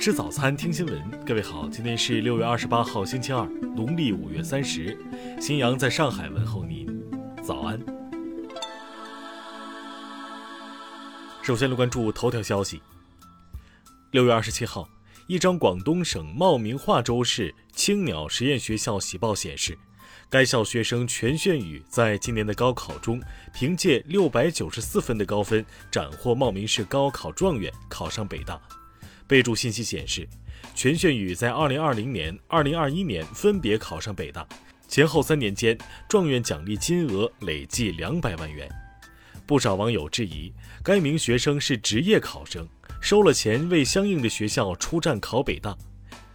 吃早餐，听新闻。各位好，今天是六月二十八号，星期二，农历五月三十。新阳在上海问候您，早安。首先来关注头条消息。六月二十七号，一张广东省茂名化州市青鸟实验学校喜报显示。该校学生全炫宇在今年的高考中，凭借六百九十四分的高分，斩获茂名市高考状元，考上北大。备注信息显示，全炫宇在二零二零年、二零二一年分别考上北大，前后三年间，状元奖励金额累计两百万元。不少网友质疑，该名学生是职业考生，收了钱为相应的学校出战考北大。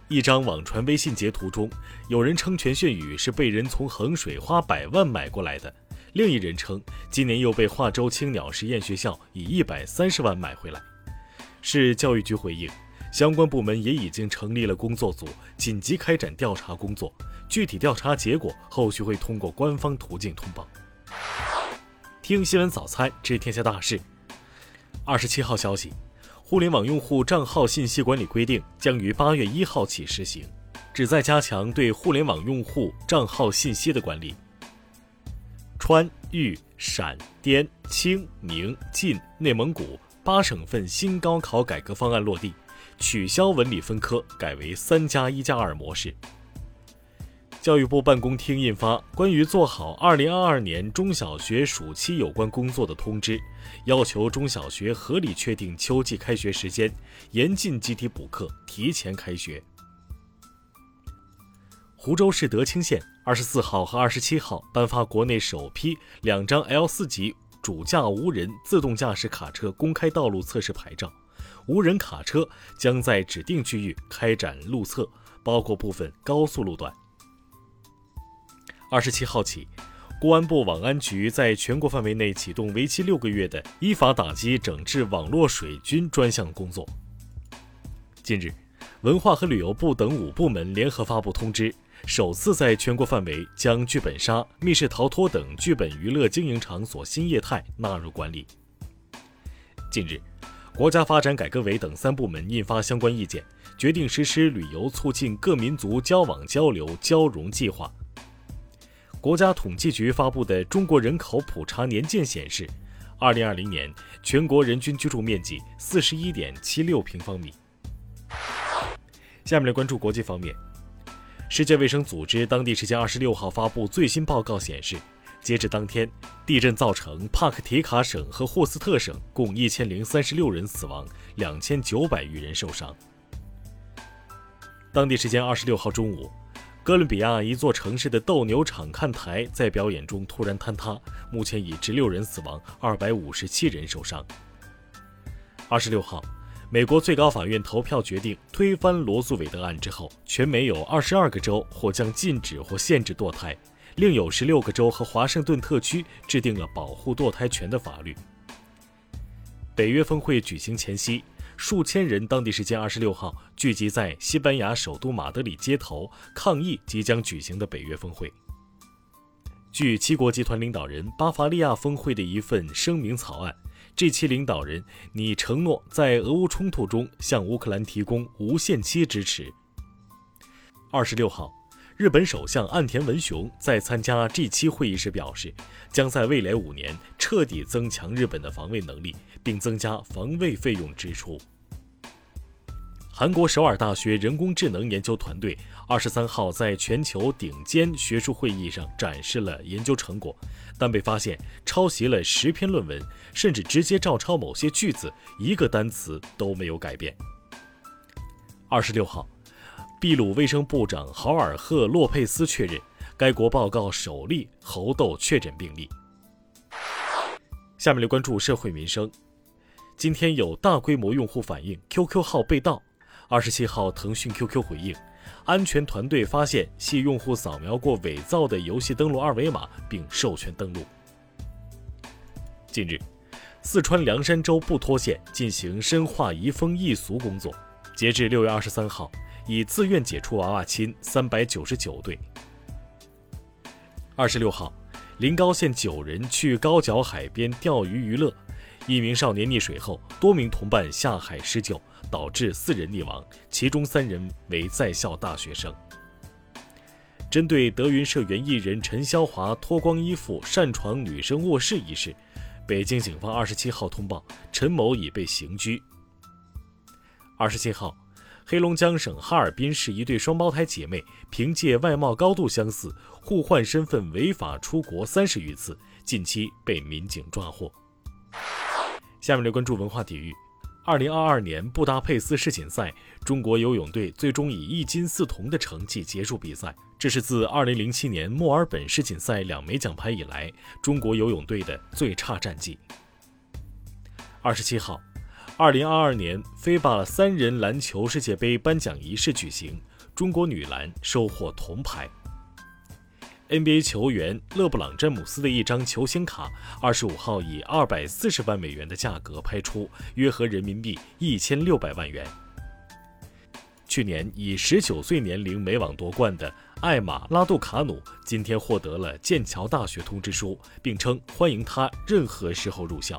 一张网传微信截图中，有人称全炫宇是被人从衡水花百万买过来的，另一人称今年又被化州青鸟实验学校以一百三十万买回来。市教育局回应，相关部门也已经成立了工作组，紧急开展调查工作，具体调查结果后续会通过官方途径通报。听新闻早餐知天下大事。二十七号消息。互联网用户账号信息管理规定将于八月一号起实行，旨在加强对互联网用户账号信息的管理。川渝陕滇青宁晋内蒙古八省份新高考改革方案落地，取消文理分科，改为三加一加二模式。教育部办公厅印发《关于做好2022年中小学暑期有关工作的通知》，要求中小学合理确定秋季开学时间，严禁集体补课、提前开学。湖州市德清县二十四号和二十七号颁发国内首批两张 L 四级主驾无人自动驾驶卡车公开道路测试牌照，无人卡车将在指定区域开展路测，包括部分高速路段。二十七号起，公安部网安局在全国范围内启动为期六个月的依法打击整治网络水军专项工作。近日，文化和旅游部等五部门联合发布通知，首次在全国范围将剧本杀、密室逃脱等剧本娱乐经营场所新业态纳入管理。近日，国家发展改革委等三部门印发相关意见，决定实施旅游促进各民族交往交流交融计划。国家统计局发布的《中国人口普查年鉴》显示，二零二零年全国人均居住面积四十一点七六平方米。下面来关注国际方面，世界卫生组织当地时间二十六号发布最新报告显示，截至当天，地震造成帕克提卡省和霍斯特省共一千零三十六人死亡，两千九百余人受伤。当地时间二十六号中午。哥伦比亚一座城市的斗牛场看台在表演中突然坍塌，目前已致六人死亡，二百五十七人受伤。二十六号，美国最高法院投票决定推翻罗素韦德案之后，全美有二十二个州或将禁止或限制堕胎，另有十六个州和华盛顿特区制定了保护堕胎权的法律。北约峰会举行前夕。数千人当地时间二十六号聚集在西班牙首都马德里街头抗议即将举行的北约峰会。据七国集团领导人巴伐利亚峰会的一份声明草案这期领导人拟承诺在俄乌冲突中向乌克兰提供无限期支持。二十六号，日本首相岸田文雄在参加 G7 会议时表示，将在未来五年彻底增强日本的防卫能力。并增加防卫费用支出。韩国首尔大学人工智能研究团队二十三号在全球顶尖学术会议上展示了研究成果，但被发现抄袭了十篇论文，甚至直接照抄某些句子，一个单词都没有改变。二十六号，秘鲁卫生部长豪尔赫洛佩斯确认，该国报告首例猴痘确诊病例。下面来关注社会民生。今天有大规模用户反映 QQ 号被盗。二十七号，腾讯 QQ 回应，安全团队发现系用户扫描过伪造的游戏登录二维码并授权登录。近日，四川凉山州布拖县进行深化移风易俗工作，截至六月二十三号，已自愿解除娃娃亲三百九十九对。二十六号，临高县九人去高脚海边钓鱼娱乐。一名少年溺水后，多名同伴下海施救，导致四人溺亡，其中三人为在校大学生。针对德云社原艺人陈潇华脱光衣服擅闯女生卧室一事，北京警方二十七号通报，陈某已被刑拘。二十七号，黑龙江省哈尔滨市一对双胞胎姐妹凭借外貌高度相似，互换身份违法出国三十余次，近期被民警抓获。下面来关注文化体育。二零二二年布达佩斯世锦赛，中国游泳队最终以一金四铜的成绩结束比赛，这是自二零零七年墨尔本世锦赛两枚奖牌以来，中国游泳队的最差战绩。二十七号，二零二二年飞霸三人篮球世界杯颁奖仪式举行，中国女篮收获铜牌。NBA 球员勒布朗·詹姆斯的一张球星卡，二十五号以二百四十万美元的价格拍出，约合人民币一千六百万元。去年以十九岁年龄美网夺冠的艾玛·拉杜卡努，今天获得了剑桥大学通知书，并称欢迎他任何时候入校。